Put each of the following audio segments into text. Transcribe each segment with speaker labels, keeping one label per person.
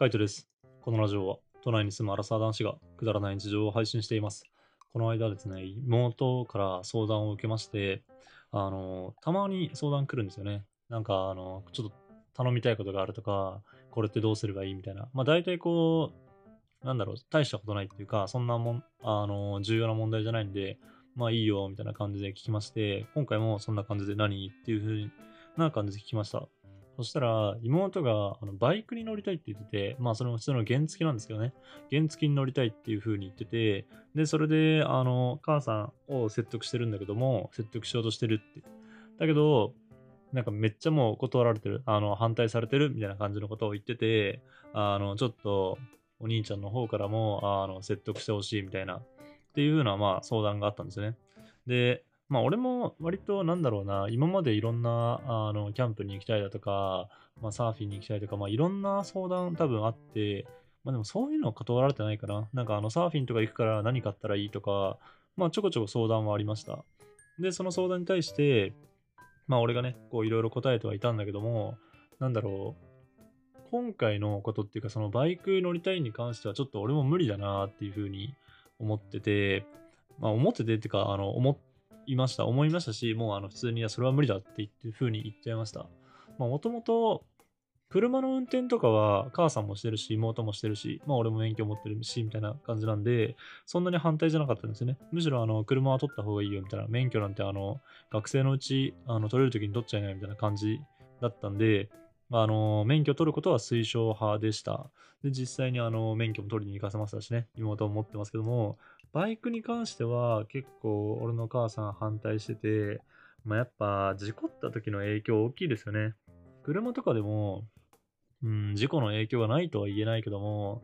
Speaker 1: カイトです。このラジオは、都内に住むアラサー男子がくだらない日常を配信しています。この間ですね、妹から相談を受けまして、あの、たまに相談来るんですよね。なんか、あの、ちょっと頼みたいことがあるとか、これってどうすればいいみたいな。まあ、大体こう、なんだろう、大したことないっていうか、そんなもん、あの、重要な問題じゃないんで、まあいいよ、みたいな感じで聞きまして、今回もそんな感じで何？っていう風な感じで聞きました。そしたら、妹があのバイクに乗りたいって言ってて、まあそれも普通の原付なんですけどね、原付に乗りたいっていう風に言ってて、で、それで、あの、母さんを説得してるんだけども、説得しようとしてるって。だけど、なんかめっちゃもう断られてる、あの、反対されてるみたいな感じのことを言ってて、あの、ちょっと、お兄ちゃんの方からも、あの、説得してほしいみたいな、っていうような、まあ、相談があったんですよね。で、まあ、俺も割と、なんだろうな、今までいろんな、あの、キャンプに行きたいだとか、まあ、サーフィンに行きたいとか、まあ、いろんな相談多分あって、まあ、でもそういうのは断られてないかな。なんか、あの、サーフィンとか行くから何買ったらいいとか、まあ、ちょこちょこ相談はありました。で、その相談に対して、まあ、俺がね、こう、いろいろ答えてはいたんだけども、なんだろう、今回のことっていうか、そのバイク乗りたいに関しては、ちょっと俺も無理だなっていうふうに思ってて、まあ、思っててっていうか、あの、思いました。思いましたし、もう、あの、普通に、いや、それは無理だって言って、ふうに言っちゃいました。もともと、車の運転とかは、母さんもしてるし、妹もしてるし、まあ、俺も免許持ってるし、みたいな感じなんで、そんなに反対じゃなかったんですよね。むしろ、あの、車は取った方がいいよ、みたいな。免許なんて、あの、学生のうち、あの、取れる時に取っちゃいない、みたいな感じだったんで、あの、免許取ることは推奨派でした。で、実際にあの、免許も取りに行かせましたしね、妹も持ってますけども、バイクに関しては結構俺の母さん反対してて、まあ、やっぱ事故った時の影響大きいですよね。車とかでも、うん、事故の影響がないとは言えないけども、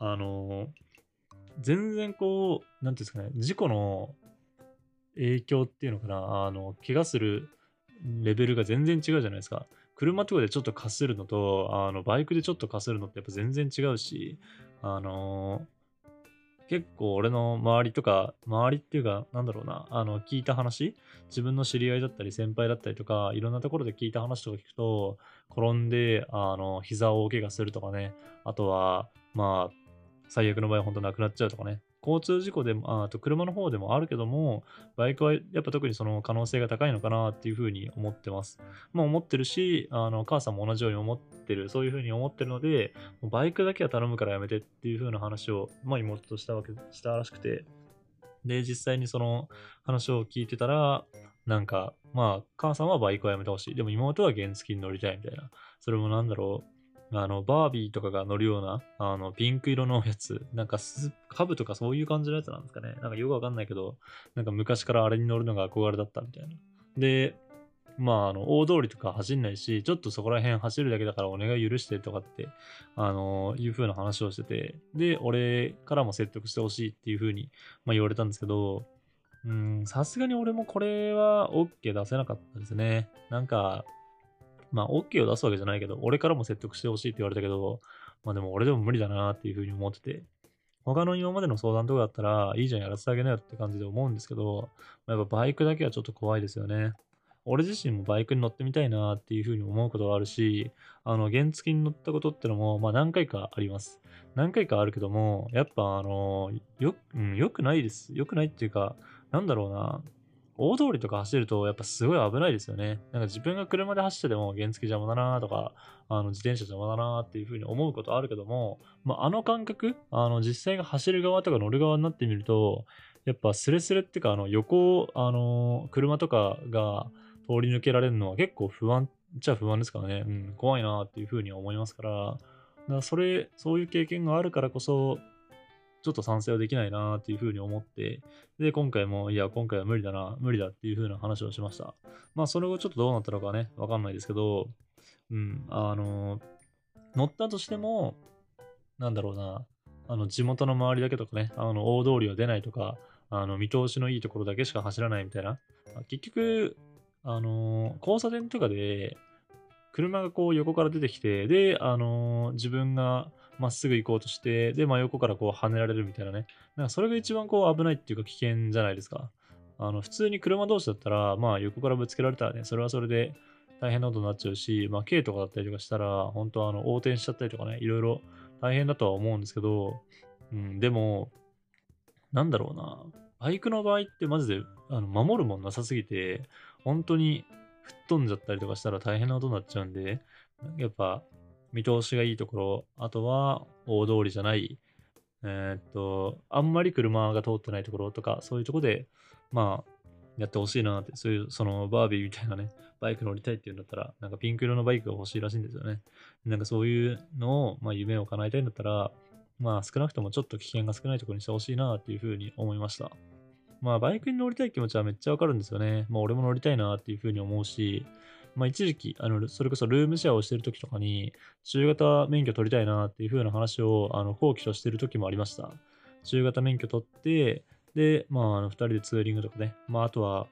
Speaker 1: あの、全然こう、なんていうんですかね、事故の影響っていうのかな、あの、怪我するレベルが全然違うじゃないですか。車とかでちょっとかするのと、あの、バイクでちょっとかするのってやっぱ全然違うし、あの結構俺の周りとか、周りっていうか、なんだろうな、あの、聞いた話自分の知り合いだったり、先輩だったりとか、いろんなところで聞いた話とか聞くと、転んで、あの、膝を大怪我するとかね、あとは、まあ、最悪の場合本当なくなっちゃうとかね、交通事故でも、あと車の方でもあるけども、バイクはやっぱ特にその可能性が高いのかなっていうふうに思ってます。まあ思ってるし、あの、母さんも同じように思ってる、そういうふうに思ってるので、もうバイクだけは頼むからやめてっていうふうな話を、まあ妹としたわけ、したらしくて、で、実際にその話を聞いてたら、なんか、まあ、母さんはバイクはやめてほしい。でも妹は原付に乗りたいみたいな。それもなんだろう。あの、バービーとかが乗るような、あの、ピンク色のやつ、なんかス、カブとかそういう感じのやつなんですかね。なんかよくわかんないけど、なんか昔からあれに乗るのが憧れだったみたいな。で、まあ、あの、大通りとか走んないし、ちょっとそこら辺走るだけだからお願い許してとかって、あの、いう風な話をしてて、で、俺からも説得してほしいっていう風に、まあ言われたんですけど、うん、さすがに俺もこれは OK 出せなかったですね。なんか、まあ OK を出すわけじゃないけど、俺からも説得してほしいって言われたけど、まあでも俺でも無理だなっていう風に思ってて、他の今までの相談とかだったら、いいじゃんやらせてあげなよって感じで思うんですけど、まあやっぱバイクだけはちょっと怖いですよね。俺自身もバイクに乗ってみたいなっていう風に思うことはあるし、あの、原付に乗ったことってのも、まあ何回かあります。何回かあるけども、やっぱあの、よ、うん、よくないです。よくないっていうか、なんだろうな。大通りとか走ると、やっぱすごい危ないですよね。なんか自分が車で走ってても原付邪魔だなとか、あの自転車邪魔だなっていう風に思うことあるけども、まあ、あの感覚、あの実際が走る側とか乗る側になってみると、やっぱスレスレっていうか、あの横を、あの、車とかが通り抜けられるのは結構不安っちゃ不安ですからね。うん、怖いなっていう風に思いますから、だからそれ、そういう経験があるからこそ、ちょっと賛成はできないなっていうふうに思って、で、今回も、いや、今回は無理だな、無理だっていうふうな話をしました。まあ、それ後ちょっとどうなったのかね、わかんないですけど、うん、あの、乗ったとしても、なんだろうな、あの、地元の周りだけとかね、あの、大通りは出ないとか、あの、見通しのいいところだけしか走らないみたいな。結局、あの、交差点とかで、車がこう横から出てきて、で、あの自分がまっすぐ行こうとして、で、真横からこう跳ねられるみたいなね。なんかそれが一番こう危ないっていうか危険じゃないですか。あの、普通に車同士だったら、まあ横からぶつけられたらね、それはそれで大変なことになっちゃうし、まあ軽とかだったりとかしたら、本当あの横転しちゃったりとかね、いろいろ大変だとは思うんですけど、うん、でも、なんだろうな。バイクの場合ってマジであの守るもんなさすぎて、本当に吹っ飛んじゃったりとかしたら大変なことになっちゃうんで、やっぱ見通しがいいところ、あとは大通りじゃない、えー、っと、あんまり車が通ってないところとか、そういうとこで、まあ、やってほしいなって、そういう、そのバービーみたいなね、バイク乗りたいっていうんだったら、なんかピンク色のバイクが欲しいらしいんですよね。なんかそういうのを、まあ夢を叶えたいんだったら、まあ少なくともちょっと危険が少ないところにしてほしいなっていうふうに思いました。まあバイクに乗りたい気持ちはめっちゃわかるんですよね。まあ俺も乗りたいなっていうふうに思うし、まあ一時期、あの、それこそルームシェアをしてる時とかに、中型免許取りたいなっていうふうな話を、あの、放棄としてる時もありました。中型免許取って、で、まあ、あの、二人でツーリングとかね、まああとは、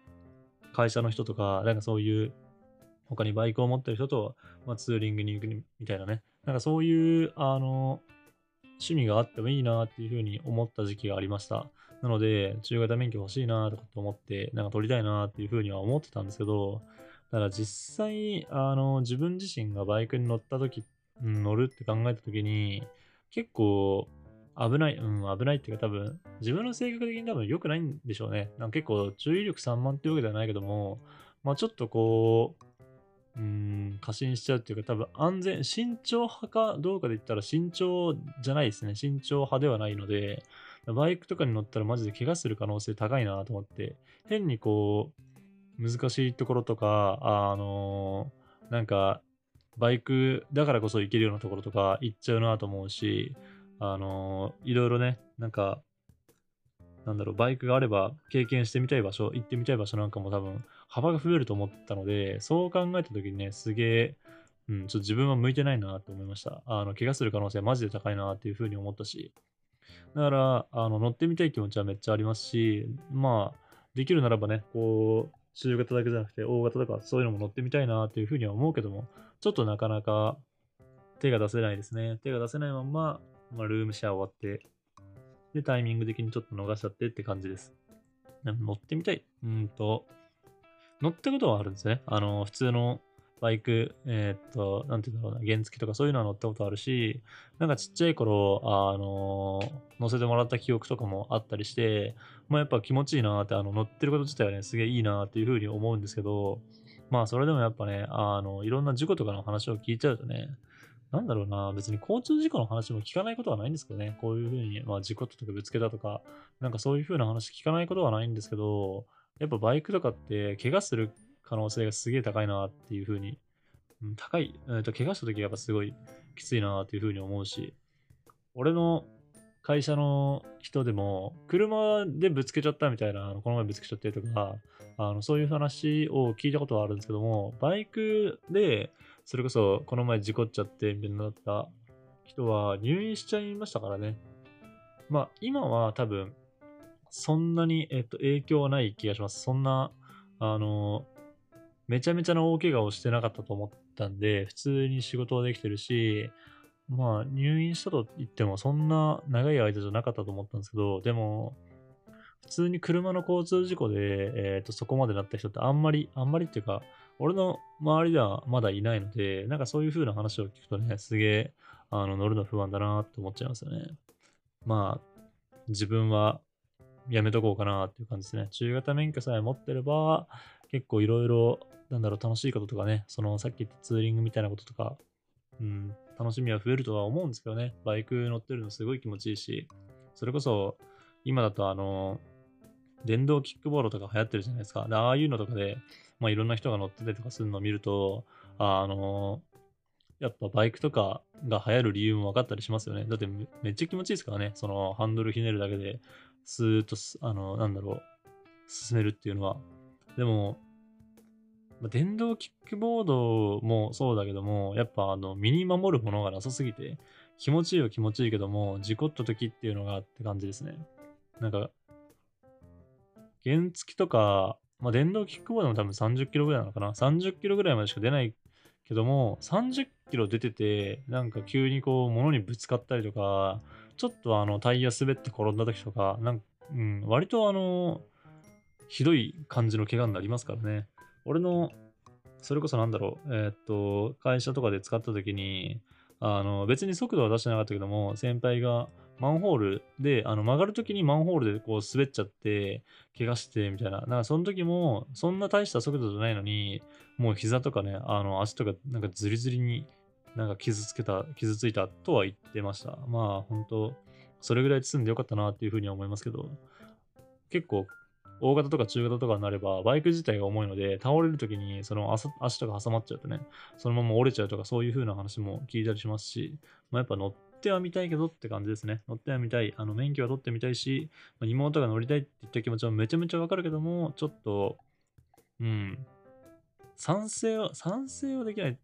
Speaker 1: 会社の人とか、なんかそういう、他にバイクを持ってる人と、まあ、ツーリングに行くみたいなね。なんかそういう、あの、趣味があってもいいなっていうふうに思った時期がありました。なので、中型免許欲しいなとかって思って、なんか取りたいなっていうふうには思ってたんですけど、だから実際、あの、自分自身がバイクに乗った時、乗るって考えた時に、結構危ない、うん、危ないっていうか多分、自分の性格的に多分良くないんでしょうね。なんか結構注意力散漫っていうわけではないけども、まあちょっとこう、うん、過信しちゃうっていうか、多分安全、慎重派かどうかで言ったら慎重じゃないですね。慎重派ではないので、バイクとかに乗ったらマジで怪我する可能性高いなと思って、変にこう、難しいところとか、あのー、なんか、バイクだからこそ行けるようなところとか行っちゃうなと思うし、あのー、いろいろね、なんか、なんだろう、バイクがあれば経験してみたい場所、行ってみたい場所なんかも多分幅が増えると思ったので、そう考えた時にね、すげえ、うん、ちょっと自分は向いてないなと思いました。あの、怪我する可能性はマジで高いなっていうふうに思ったし。だから、あの、乗ってみたい気持ちはめっちゃありますし、まあ、できるならばね、こう、中型だけじゃなくて大型とかそういうのも乗ってみたいなっていうふうには思うけども、ちょっとなかなか手が出せないですね。手が出せないまま、まあ、ルームシェア終わって、で、タイミング的にちょっと逃しちゃってって感じです。でも乗ってみたい。うんと、乗ったことはあるんですね。あの、普通のバイク、えー、っと、なんていうんだろうな、原付とかそういうのは乗ったことあるし、なんかちっちゃい頃、あの、乗せてもらった記憶とかもあったりして、まあやっぱ気持ちいいなって、あの、乗ってること自体はね、すげえいいなっていうふうに思うんですけど、まあそれでもやっぱね、あの、いろんな事故とかの話を聞いちゃうとね、なんだろうな、別に交通事故の話も聞かないことはないんですけどね、こういうふうに、まあ、事故とかぶつけたとか、なんかそういうふうな話聞かないことはないんですけど、やっぱバイクとかって怪我する可能性がすげえ高いなっていうふうに、うん、高い、えー、と怪我した時やっぱすごいきついなっていうふうに思うし、俺の会社の人でも、車でぶつけちゃったみたいな、この前ぶつけちゃってとか、あのそういう話を聞いたことはあるんですけども、バイクで、それこそこの前事故っちゃってみたいになった人は入院しちゃいましたからね。まあ今は多分そんなに、えっと、影響はない気がします。そんな、あの、めちゃめちゃな大怪我をしてなかったと思ったんで、普通に仕事はできてるし、まあ入院したと言ってもそんな長い間じゃなかったと思ったんですけど、でも、普通に車の交通事故で、えっ、と、そこまでなった人ってあんまり、あんまりっていうか、俺の周りではまだいないので、なんかそういう風な話を聞くとね、すげえ、あの、乗るの不安だなって思っちゃいますよね。まあ、自分はやめとこうかなっていう感じですね。中型免許さえ持ってれば、結構いろいろ、なんだろう、楽しいこととかね、そのさっき言ったツーリングみたいなこととか、うん、楽しみは増えるとは思うんですけどね。バイク乗ってるのすごい気持ちいいし、それこそ、今だとあの、電動キックボードとか流行ってるじゃないですか。ああいうのとかで、まあ、いろんな人が乗ってたりとかするのを見ると、あのやっぱバイクとかが流行る理由も分かったりしますよね。だってめっちゃ気持ちいいですからね。そのハンドルひねるだけで、スーッと、あの、なんだろう、進めるっていうのは。でも、電動キックボードもそうだけども、やっぱあの、身に守るものがなさすぎて、気持ちいいは気持ちいいけども、事故った時っていうのがって感じですね。なんか、原付とか、まあ、電動キックボードも多分30キロぐらいなのかな？30キロぐらいまでしか出ないけども、30キロ出てて、なんか急にこう、物にぶつかったりとか、ちょっとあの、タイヤ滑って転んだ時とか、なんか、うん、割とあの、ひどい感じの怪我になりますからね。俺の、それこそなんだろう、えー、っと、会社とかで使った時に、あの、別に速度は出してなかったけども、先輩がマンホールで、あの、曲がるときにマンホールでこう滑っちゃって、怪我してみたいな。なんかその時も、そんな大した速度じゃないのに、もう膝とかね、あの、足とかなんかズリズリになんか傷つけた、傷ついたとは言ってました。まあ、本当それぐらい包んでよかったなっていうふうには思いますけど、結構、大型とか中型とかになれば、バイク自体が重いので、倒れるときにその足足とか挟まっちゃうとね、そのまま折れちゃうとか、そういう風な話も聞いたりしますし、まあ、やっぱ乗ってはみたいけどって感じですね。乗ってはみたい。あの、免許は取ってみたいし、まあ、妹が乗りたいって言った気持ちはめちゃめちゃわかるけども、ちょっと、うん、賛成は、賛成はできない。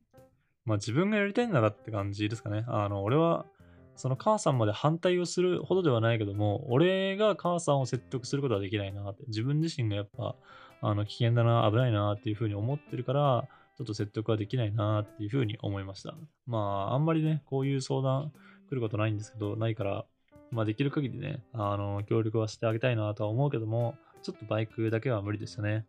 Speaker 1: まあ自分がやりたいんだなって感じですかね。あの、俺は、その母さんまで反対をするほどではないけども、俺が母さんを説得することはできないなって、自分自身がやっぱ、あの、危険だな、危ないなっていうふうに思ってるから、ちょっと説得はできないなっていうふうに思いました。まあ、あんまりね、こういう相談来ることないんですけど、ないから、まあできる限りね、あの、協力はしてあげたいなとは思うけども、ちょっとバイクだけは無理でしたね。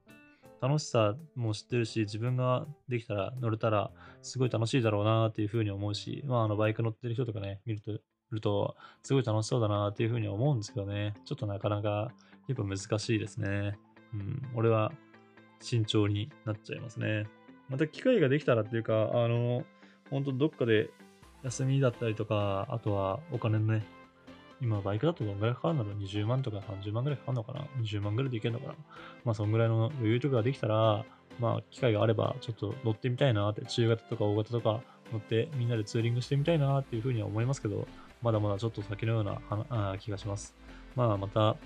Speaker 1: 楽しさも知ってるし、自分ができたら乗れたらすごい楽しいだろうなっていうふうに思うし、まああのバイク乗ってる人とかね、見ると、るとすごい楽しそうだなっていうふうに思うんですけどね、ちょっとなかなかやっぱ難しいですね。うん、俺は慎重になっちゃいますね。また機会ができたらっていうか、あの、本当どっかで休みだったりとか、あとはお金のね、今バイクだとどんぐらいかかるんだろう ?20 万とか30万ぐらいかかるのかな ?20 万ぐらいでいけるのかな？まあそんぐらいの余裕とかができたら、まあ機会があればちょっと乗ってみたいなって、中型とか大型とか乗ってみんなでツーリングしてみたいなっていうふうには思いますけど、まだまだちょっと先のようなあ気がします。まあまた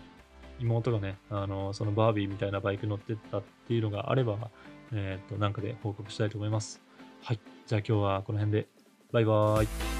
Speaker 1: 妹がね、あの、そのバービーみたいなバイク乗ってったっていうのがあれば、えっ、ー、と、なんかで報告したいと思います。はい。じゃあ今日はこの辺で、バイバーイ。